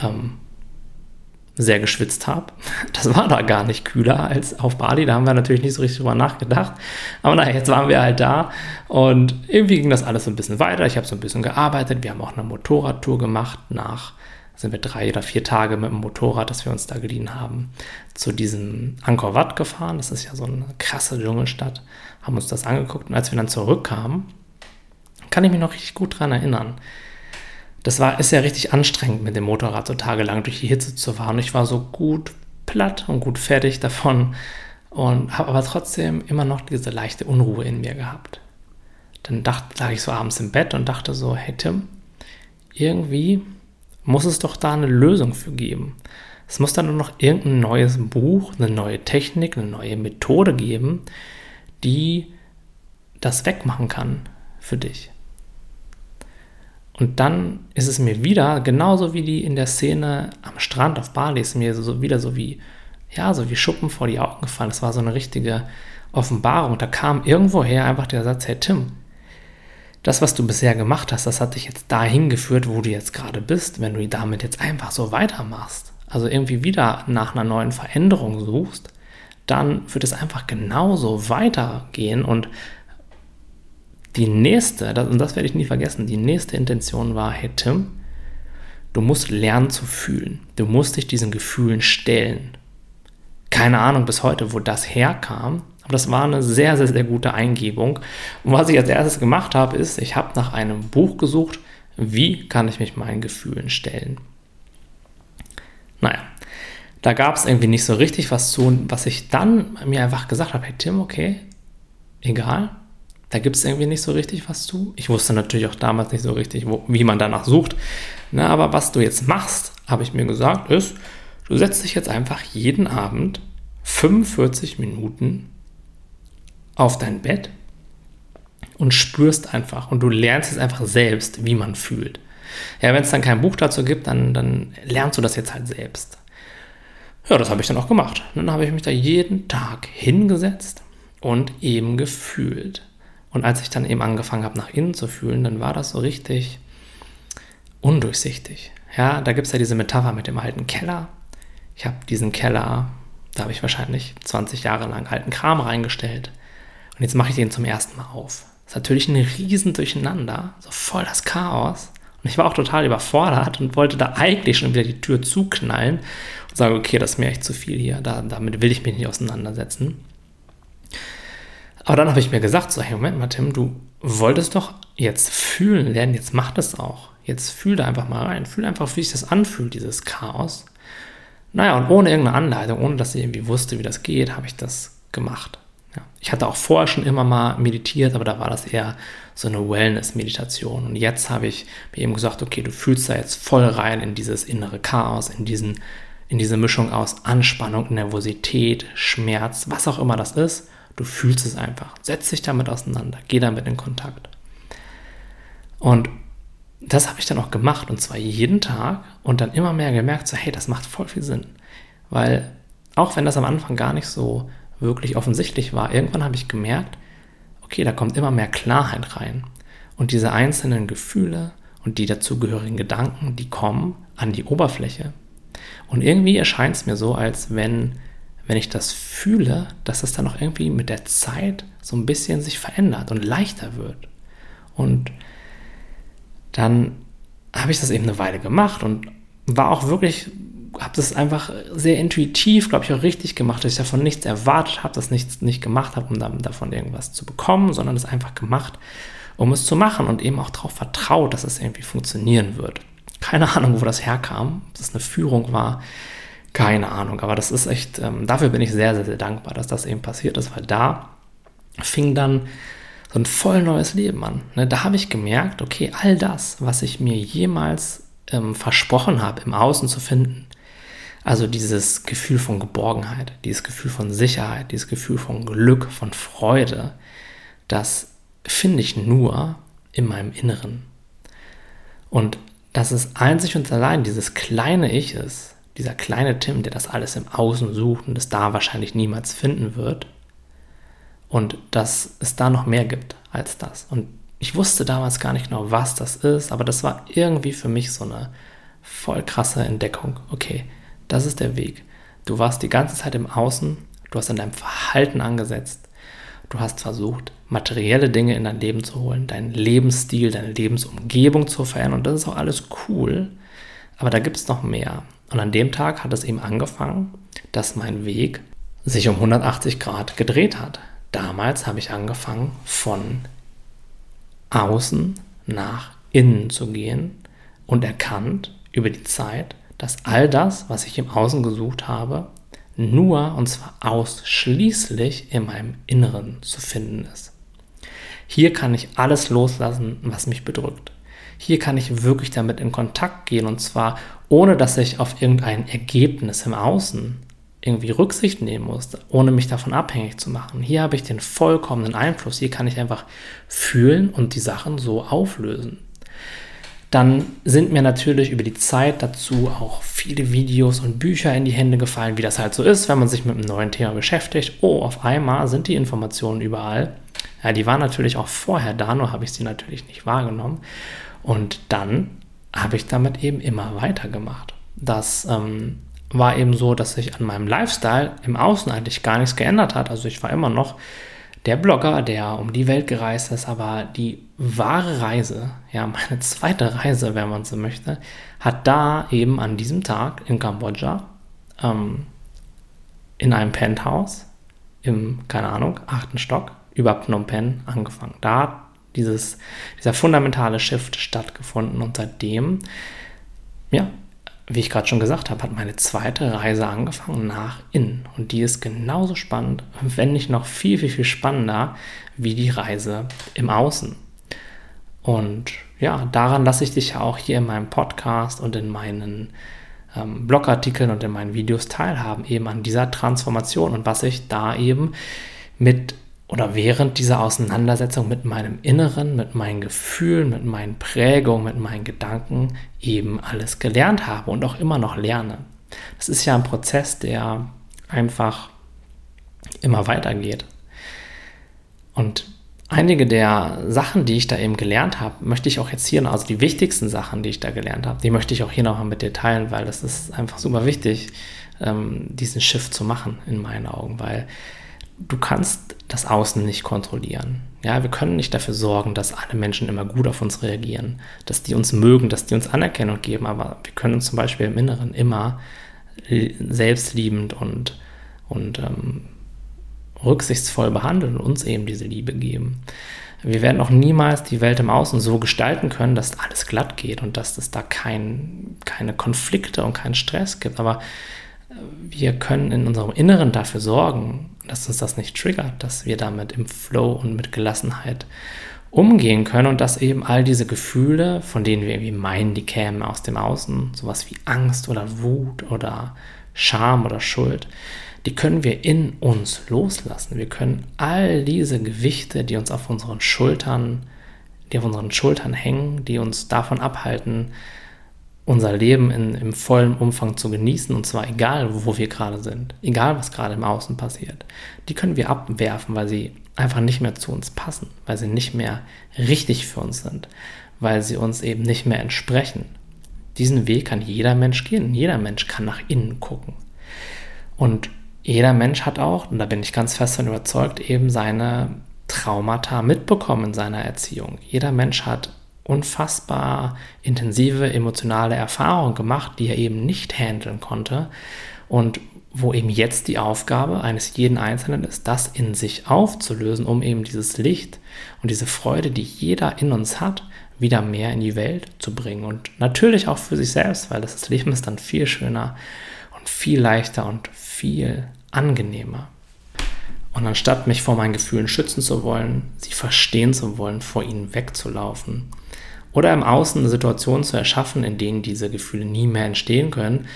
ähm, sehr geschwitzt habe. Das war da gar nicht kühler als auf Bali. Da haben wir natürlich nicht so richtig drüber nachgedacht. Aber naja, jetzt waren wir halt da und irgendwie ging das alles so ein bisschen weiter. Ich habe so ein bisschen gearbeitet. Wir haben auch eine Motorradtour gemacht. Nach sind wir drei oder vier Tage mit dem Motorrad, das wir uns da geliehen haben, zu diesem Angkor Wat gefahren. Das ist ja so eine krasse Dschungelstadt. Haben uns das angeguckt und als wir dann zurückkamen, kann ich mich noch richtig gut daran erinnern das war, ist ja richtig anstrengend mit dem Motorrad so tagelang durch die Hitze zu fahren. Ich war so gut platt und gut fertig davon und habe aber trotzdem immer noch diese leichte Unruhe in mir gehabt. Dann dachte, lag ich so abends im Bett und dachte so, hey Tim, irgendwie muss es doch da eine Lösung für geben. Es muss da nur noch irgendein neues Buch, eine neue Technik, eine neue Methode geben, die das wegmachen kann für dich. Und dann ist es mir wieder, genauso wie die in der Szene am Strand auf Bali, ist mir so wieder so wie, ja, so wie Schuppen vor die Augen gefallen. Das war so eine richtige Offenbarung. Da kam irgendwoher einfach der Satz, hey Tim, das, was du bisher gemacht hast, das hat dich jetzt dahin geführt, wo du jetzt gerade bist, wenn du damit jetzt einfach so weitermachst. Also irgendwie wieder nach einer neuen Veränderung suchst, dann wird es einfach genauso weitergehen und die nächste, das, und das werde ich nie vergessen, die nächste Intention war, hey Tim, du musst lernen zu fühlen. Du musst dich diesen Gefühlen stellen. keine Ahnung bis heute, wo das herkam. Aber das war eine sehr, sehr, sehr gute Eingebung. Und was ich als erstes gemacht habe, ist, ich habe nach einem Buch gesucht, wie kann ich mich meinen Gefühlen stellen. Naja, da gab es irgendwie nicht so richtig was zu, was ich dann mir einfach gesagt habe, hey Tim, okay, egal, da gibt es irgendwie nicht so richtig was zu. Ich wusste natürlich auch damals nicht so richtig, wo, wie man danach sucht. Na, aber was du jetzt machst, habe ich mir gesagt, ist, du setzt dich jetzt einfach jeden Abend 45 Minuten auf dein Bett und spürst einfach und du lernst es einfach selbst, wie man fühlt. Ja, wenn es dann kein Buch dazu gibt, dann, dann lernst du das jetzt halt selbst. Ja, das habe ich dann auch gemacht. Dann habe ich mich da jeden Tag hingesetzt und eben gefühlt. Und als ich dann eben angefangen habe, nach innen zu fühlen, dann war das so richtig undurchsichtig. Ja, da gibt es ja diese Metapher mit dem alten Keller. Ich habe diesen Keller, da habe ich wahrscheinlich 20 Jahre lang alten Kram reingestellt. Und jetzt mache ich den zum ersten Mal auf. Das ist natürlich ein riesen Durcheinander, so voll das Chaos. Und ich war auch total überfordert und wollte da eigentlich schon wieder die Tür zuknallen und sagen, okay, das ist mir echt zu viel hier, da, damit will ich mich nicht auseinandersetzen. Aber dann habe ich mir gesagt, so, hey, Moment mal, Tim, du wolltest doch jetzt fühlen lernen, jetzt mach das auch. Jetzt fühl da einfach mal rein. Fühl einfach, wie sich das anfühlt, dieses Chaos. Naja, und ohne irgendeine Anleitung, ohne dass ich irgendwie wusste, wie das geht, habe ich das gemacht. Ja. Ich hatte auch vorher schon immer mal meditiert, aber da war das eher so eine Wellness-Meditation. Und jetzt habe ich mir eben gesagt, okay, du fühlst da jetzt voll rein in dieses innere Chaos, in, diesen, in diese Mischung aus Anspannung, Nervosität, Schmerz, was auch immer das ist. Du fühlst es einfach. Setz dich damit auseinander. Geh damit in Kontakt. Und das habe ich dann auch gemacht und zwar jeden Tag und dann immer mehr gemerkt, so hey, das macht voll viel Sinn. Weil auch wenn das am Anfang gar nicht so wirklich offensichtlich war, irgendwann habe ich gemerkt, okay, da kommt immer mehr Klarheit rein. Und diese einzelnen Gefühle und die dazugehörigen Gedanken, die kommen an die Oberfläche. Und irgendwie erscheint es mir so, als wenn wenn ich das fühle, dass es dann auch irgendwie mit der Zeit so ein bisschen sich verändert und leichter wird. Und dann habe ich das eben eine Weile gemacht und war auch wirklich, habe das einfach sehr intuitiv, glaube ich, auch richtig gemacht, dass ich davon nichts erwartet habe, das nichts nicht gemacht habe, um dann davon irgendwas zu bekommen, sondern es einfach gemacht, um es zu machen und eben auch darauf vertraut, dass es irgendwie funktionieren wird. Keine Ahnung, wo das herkam, ob das eine Führung war, keine Ahnung, aber das ist echt, ähm, dafür bin ich sehr, sehr, sehr dankbar, dass das eben passiert ist, weil da fing dann so ein voll neues Leben an. Ne? Da habe ich gemerkt, okay, all das, was ich mir jemals ähm, versprochen habe, im Außen zu finden, also dieses Gefühl von Geborgenheit, dieses Gefühl von Sicherheit, dieses Gefühl von Glück, von Freude, das finde ich nur in meinem Inneren. Und dass es einzig und allein dieses kleine Ich ist, dieser kleine Tim, der das alles im Außen sucht und es da wahrscheinlich niemals finden wird. Und dass es da noch mehr gibt als das. Und ich wusste damals gar nicht genau, was das ist, aber das war irgendwie für mich so eine voll krasse Entdeckung. Okay, das ist der Weg. Du warst die ganze Zeit im Außen, du hast an deinem Verhalten angesetzt, du hast versucht, materielle Dinge in dein Leben zu holen, deinen Lebensstil, deine Lebensumgebung zu verändern und das ist auch alles cool, aber da gibt es noch mehr. Und an dem Tag hat es eben angefangen, dass mein Weg sich um 180 Grad gedreht hat. Damals habe ich angefangen, von außen nach innen zu gehen und erkannt über die Zeit, dass all das, was ich im Außen gesucht habe, nur und zwar ausschließlich in meinem Inneren zu finden ist. Hier kann ich alles loslassen, was mich bedrückt. Hier kann ich wirklich damit in Kontakt gehen und zwar ohne dass ich auf irgendein Ergebnis im Außen irgendwie Rücksicht nehmen muss, ohne mich davon abhängig zu machen. Hier habe ich den vollkommenen Einfluss. Hier kann ich einfach fühlen und die Sachen so auflösen. Dann sind mir natürlich über die Zeit dazu auch viele Videos und Bücher in die Hände gefallen, wie das halt so ist, wenn man sich mit einem neuen Thema beschäftigt. Oh, auf einmal sind die Informationen überall. Ja, die waren natürlich auch vorher da, nur habe ich sie natürlich nicht wahrgenommen. Und dann habe ich damit eben immer weitergemacht. Das ähm, war eben so, dass sich an meinem Lifestyle im Außen eigentlich gar nichts geändert hat. Also ich war immer noch der Blogger, der um die Welt gereist ist, aber die wahre Reise, ja, meine zweite Reise, wenn man so möchte, hat da eben an diesem Tag in Kambodscha ähm, in einem Penthouse im, keine Ahnung, achten Stock über Phnom Penh angefangen. Da dieses, dieser fundamentale Shift stattgefunden und seitdem, ja, wie ich gerade schon gesagt habe, hat meine zweite Reise angefangen nach innen. Und die ist genauso spannend, wenn nicht noch viel, viel, viel spannender wie die Reise im Außen. Und ja, daran lasse ich dich ja auch hier in meinem Podcast und in meinen ähm, Blogartikeln und in meinen Videos teilhaben, eben an dieser Transformation und was ich da eben mit oder während dieser Auseinandersetzung mit meinem Inneren, mit meinen Gefühlen, mit meinen Prägungen, mit meinen Gedanken eben alles gelernt habe und auch immer noch lerne. Das ist ja ein Prozess, der einfach immer weitergeht. Und einige der Sachen, die ich da eben gelernt habe, möchte ich auch jetzt hier also die wichtigsten Sachen, die ich da gelernt habe, die möchte ich auch hier nochmal mit dir teilen, weil das ist einfach super wichtig, ähm, diesen Shift zu machen in meinen Augen, weil du kannst das Außen nicht kontrollieren. Ja, wir können nicht dafür sorgen, dass alle Menschen immer gut auf uns reagieren, dass die uns mögen, dass die uns Anerkennung geben, aber wir können uns zum Beispiel im Inneren immer selbstliebend und, und ähm, rücksichtsvoll behandeln und uns eben diese Liebe geben. Wir werden auch niemals die Welt im Außen so gestalten können, dass alles glatt geht und dass es da kein, keine Konflikte und keinen Stress gibt. Aber wir können in unserem Inneren dafür sorgen, dass uns das nicht triggert, dass wir damit im Flow und mit Gelassenheit umgehen können und dass eben all diese Gefühle, von denen wir irgendwie meinen, die kämen aus dem Außen, sowas wie Angst oder Wut oder Scham oder Schuld, die können wir in uns loslassen. Wir können all diese Gewichte, die uns auf unseren Schultern, die auf unseren Schultern hängen, die uns davon abhalten, unser Leben in, im vollen Umfang zu genießen, und zwar egal, wo wir gerade sind, egal, was gerade im Außen passiert. Die können wir abwerfen, weil sie einfach nicht mehr zu uns passen, weil sie nicht mehr richtig für uns sind, weil sie uns eben nicht mehr entsprechen. Diesen Weg kann jeder Mensch gehen. Jeder Mensch kann nach innen gucken. Und jeder Mensch hat auch, und da bin ich ganz fest davon überzeugt, eben seine Traumata mitbekommen in seiner Erziehung. Jeder Mensch hat unfassbar intensive emotionale Erfahrungen gemacht, die er eben nicht handeln konnte und wo eben jetzt die Aufgabe eines jeden Einzelnen ist, das in sich aufzulösen, um eben dieses Licht und diese Freude, die jeder in uns hat, wieder mehr in die Welt zu bringen und natürlich auch für sich selbst, weil das Leben ist dann viel schöner und viel leichter und viel angenehmer. Und anstatt mich vor meinen Gefühlen schützen zu wollen, sie verstehen zu wollen, vor ihnen wegzulaufen, oder im Außen eine Situation zu erschaffen, in denen diese Gefühle nie mehr entstehen können,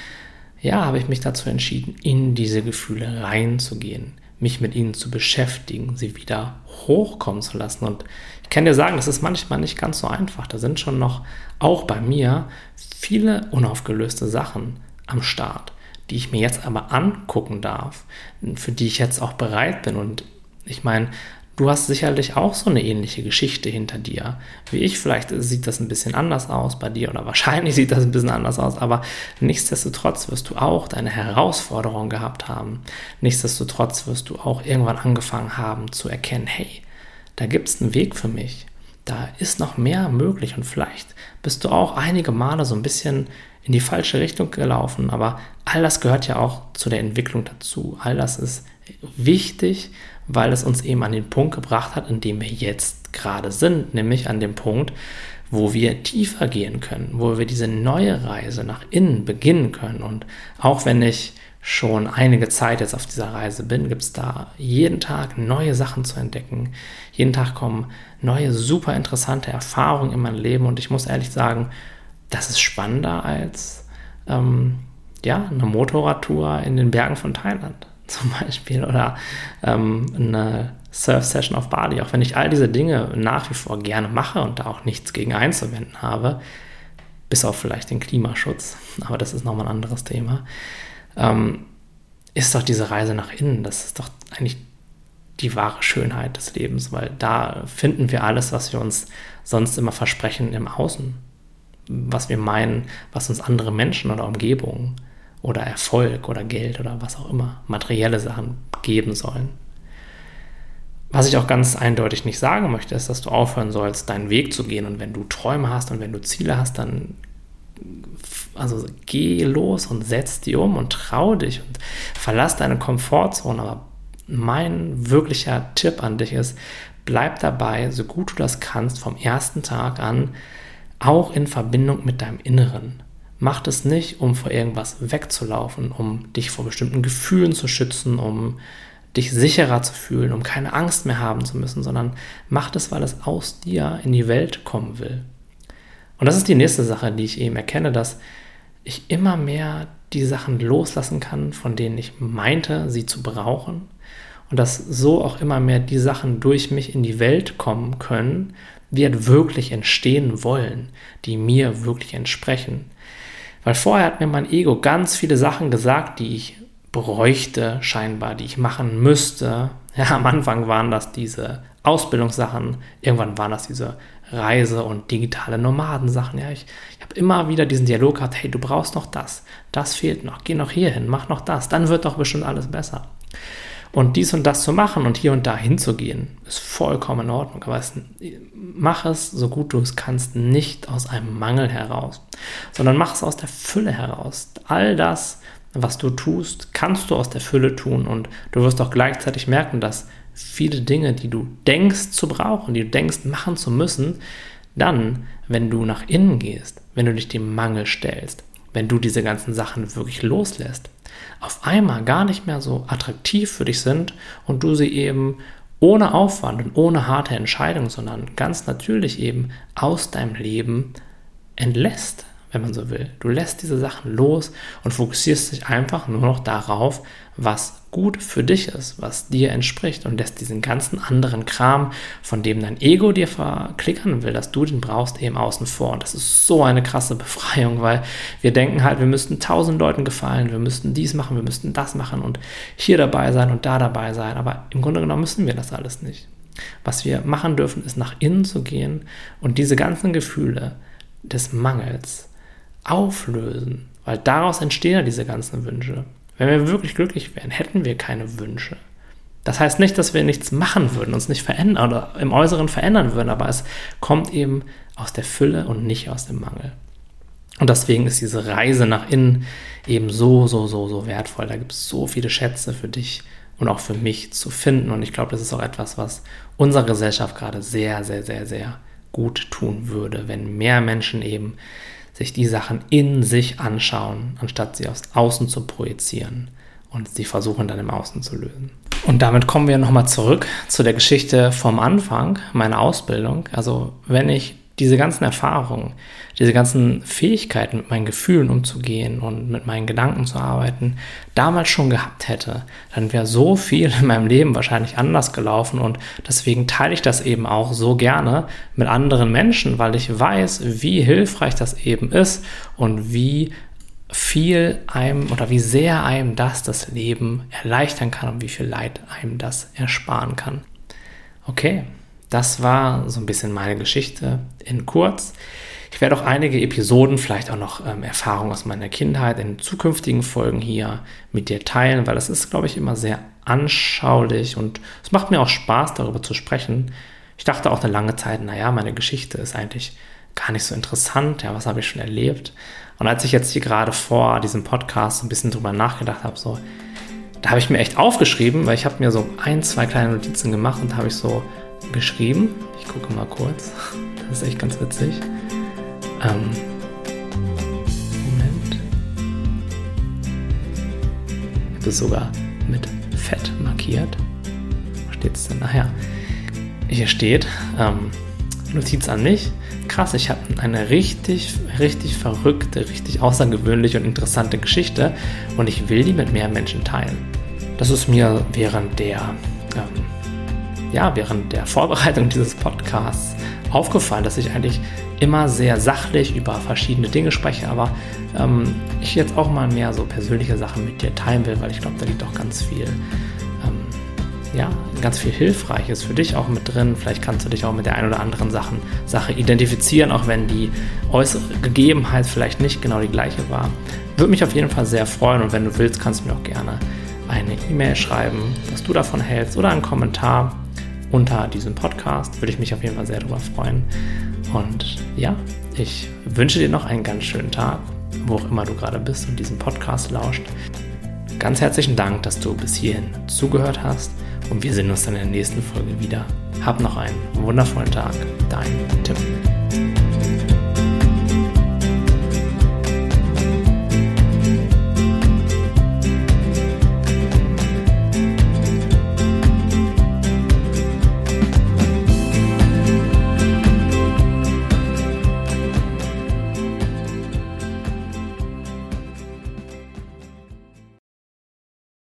ja, habe ich mich dazu entschieden, in diese Gefühle reinzugehen, mich mit ihnen zu beschäftigen, sie wieder hochkommen zu lassen. Und ich kann dir sagen, das ist manchmal nicht ganz so einfach. Da sind schon noch, auch bei mir, viele unaufgelöste Sachen am Start, die ich mir jetzt aber angucken darf, für die ich jetzt auch bereit bin. Und ich meine, Du hast sicherlich auch so eine ähnliche Geschichte hinter dir. Wie ich, vielleicht sieht das ein bisschen anders aus bei dir oder wahrscheinlich sieht das ein bisschen anders aus, aber nichtsdestotrotz wirst du auch deine Herausforderung gehabt haben. Nichtsdestotrotz wirst du auch irgendwann angefangen haben zu erkennen, hey, da gibt es einen Weg für mich. Da ist noch mehr möglich und vielleicht bist du auch einige Male so ein bisschen in die falsche Richtung gelaufen, aber all das gehört ja auch zu der Entwicklung dazu. All das ist wichtig weil es uns eben an den Punkt gebracht hat, in dem wir jetzt gerade sind, nämlich an dem Punkt, wo wir tiefer gehen können, wo wir diese neue Reise nach innen beginnen können. Und auch wenn ich schon einige Zeit jetzt auf dieser Reise bin, gibt es da jeden Tag neue Sachen zu entdecken. Jeden Tag kommen neue, super interessante Erfahrungen in mein Leben. Und ich muss ehrlich sagen, das ist spannender als ähm, ja, eine Motorradtour in den Bergen von Thailand zum Beispiel oder ähm, eine Surf-Session auf Bali, auch wenn ich all diese Dinge nach wie vor gerne mache und da auch nichts gegen einzuwenden habe, bis auf vielleicht den Klimaschutz, aber das ist nochmal ein anderes Thema, ähm, ist doch diese Reise nach innen, das ist doch eigentlich die wahre Schönheit des Lebens, weil da finden wir alles, was wir uns sonst immer versprechen im Außen, was wir meinen, was uns andere Menschen oder Umgebungen oder Erfolg oder Geld oder was auch immer, materielle Sachen geben sollen. Was ich auch ganz eindeutig nicht sagen möchte, ist, dass du aufhören sollst, deinen Weg zu gehen. Und wenn du Träume hast und wenn du Ziele hast, dann also geh los und setz die um und trau dich und verlass deine Komfortzone. Aber mein wirklicher Tipp an dich ist, bleib dabei, so gut du das kannst, vom ersten Tag an, auch in Verbindung mit deinem Inneren. Mach es nicht, um vor irgendwas wegzulaufen, um dich vor bestimmten Gefühlen zu schützen, um dich sicherer zu fühlen, um keine Angst mehr haben zu müssen, sondern mach es, weil es aus dir in die Welt kommen will. Und das ist die nächste Sache, die ich eben erkenne, dass ich immer mehr die Sachen loslassen kann, von denen ich meinte, sie zu brauchen. Und dass so auch immer mehr die Sachen durch mich in die Welt kommen können, die halt wirklich entstehen wollen, die mir wirklich entsprechen. Weil vorher hat mir mein Ego ganz viele Sachen gesagt, die ich bräuchte, scheinbar, die ich machen müsste. Ja, am Anfang waren das diese Ausbildungssachen, irgendwann waren das diese Reise- und digitale Nomadensachen. Ja, ich, ich habe immer wieder diesen Dialog gehabt, hey, du brauchst noch das, das fehlt noch, geh noch hier hin, mach noch das, dann wird doch bestimmt alles besser. Und dies und das zu machen und hier und da hinzugehen, ist vollkommen in Ordnung. Aber es, mach es, so gut du es kannst, nicht aus einem Mangel heraus, sondern mach es aus der Fülle heraus. All das, was du tust, kannst du aus der Fülle tun und du wirst auch gleichzeitig merken, dass viele Dinge, die du denkst zu brauchen, die du denkst machen zu müssen, dann, wenn du nach innen gehst, wenn du dich dem Mangel stellst, wenn du diese ganzen Sachen wirklich loslässt, auf einmal gar nicht mehr so attraktiv für dich sind und du sie eben ohne Aufwand und ohne harte Entscheidung, sondern ganz natürlich eben aus deinem Leben entlässt wenn man so will. Du lässt diese Sachen los und fokussierst dich einfach nur noch darauf, was gut für dich ist, was dir entspricht und lässt diesen ganzen anderen Kram, von dem dein Ego dir verklickern will, dass du den brauchst, eben außen vor. Und das ist so eine krasse Befreiung, weil wir denken halt, wir müssten tausend Leuten gefallen, wir müssten dies machen, wir müssten das machen und hier dabei sein und da dabei sein. Aber im Grunde genommen müssen wir das alles nicht. Was wir machen dürfen, ist nach innen zu gehen und diese ganzen Gefühle des Mangels, auflösen, weil daraus entstehen ja diese ganzen Wünsche. Wenn wir wirklich glücklich wären, hätten wir keine Wünsche. Das heißt nicht, dass wir nichts machen würden, uns nicht verändern oder im Äußeren verändern würden, aber es kommt eben aus der Fülle und nicht aus dem Mangel. Und deswegen ist diese Reise nach innen eben so, so, so, so wertvoll. Da gibt es so viele Schätze für dich und auch für mich zu finden. Und ich glaube, das ist auch etwas, was unserer Gesellschaft gerade sehr, sehr, sehr, sehr gut tun würde, wenn mehr Menschen eben sich die Sachen in sich anschauen, anstatt sie aus außen zu projizieren und sie versuchen dann im Außen zu lösen. Und damit kommen wir nochmal zurück zu der Geschichte vom Anfang meiner Ausbildung. Also wenn ich diese ganzen Erfahrungen, diese ganzen Fähigkeiten, mit meinen Gefühlen umzugehen und mit meinen Gedanken zu arbeiten, damals schon gehabt hätte, dann wäre so viel in meinem Leben wahrscheinlich anders gelaufen und deswegen teile ich das eben auch so gerne mit anderen Menschen, weil ich weiß, wie hilfreich das eben ist und wie viel einem oder wie sehr einem das das Leben erleichtern kann und wie viel Leid einem das ersparen kann. Okay, das war so ein bisschen meine Geschichte in kurz. Ich werde auch einige Episoden, vielleicht auch noch ähm, Erfahrungen aus meiner Kindheit in zukünftigen Folgen hier mit dir teilen, weil das ist, glaube ich, immer sehr anschaulich und es macht mir auch Spaß, darüber zu sprechen. Ich dachte auch eine lange Zeit, naja, meine Geschichte ist eigentlich gar nicht so interessant, ja, was habe ich schon erlebt? Und als ich jetzt hier gerade vor diesem Podcast ein bisschen drüber nachgedacht habe, so, da habe ich mir echt aufgeschrieben, weil ich habe mir so ein, zwei kleine Notizen gemacht und habe ich so geschrieben. Ich gucke mal kurz. Das ist echt ganz witzig. Ähm, Moment. Ich habe es sogar mit Fett markiert. Wo steht es denn? Ach ja. Hier steht ähm, Notiz an mich. Krass, ich habe eine richtig, richtig verrückte, richtig außergewöhnliche und interessante Geschichte und ich will die mit mehr Menschen teilen. Das ist mir während der ähm, ja, während der Vorbereitung dieses Podcasts aufgefallen, dass ich eigentlich immer sehr sachlich über verschiedene Dinge spreche, aber ähm, ich jetzt auch mal mehr so persönliche Sachen mit dir teilen will, weil ich glaube, da liegt auch ganz viel, ähm, ja, ganz viel Hilfreiches für dich auch mit drin. Vielleicht kannst du dich auch mit der einen oder anderen Sachen, Sache identifizieren, auch wenn die äußere Gegebenheit vielleicht nicht genau die gleiche war. Würde mich auf jeden Fall sehr freuen und wenn du willst, kannst du mir auch gerne eine E-Mail schreiben, was du davon hältst oder einen Kommentar unter diesem Podcast. Würde ich mich auf jeden Fall sehr darüber freuen. Und ja, ich wünsche dir noch einen ganz schönen Tag wo auch immer du gerade bist und diesen Podcast lauscht. Ganz herzlichen Dank, dass du bis hierhin zugehört hast und wir sehen uns dann in der nächsten Folge wieder. Hab noch einen wundervollen Tag. Dein Tim.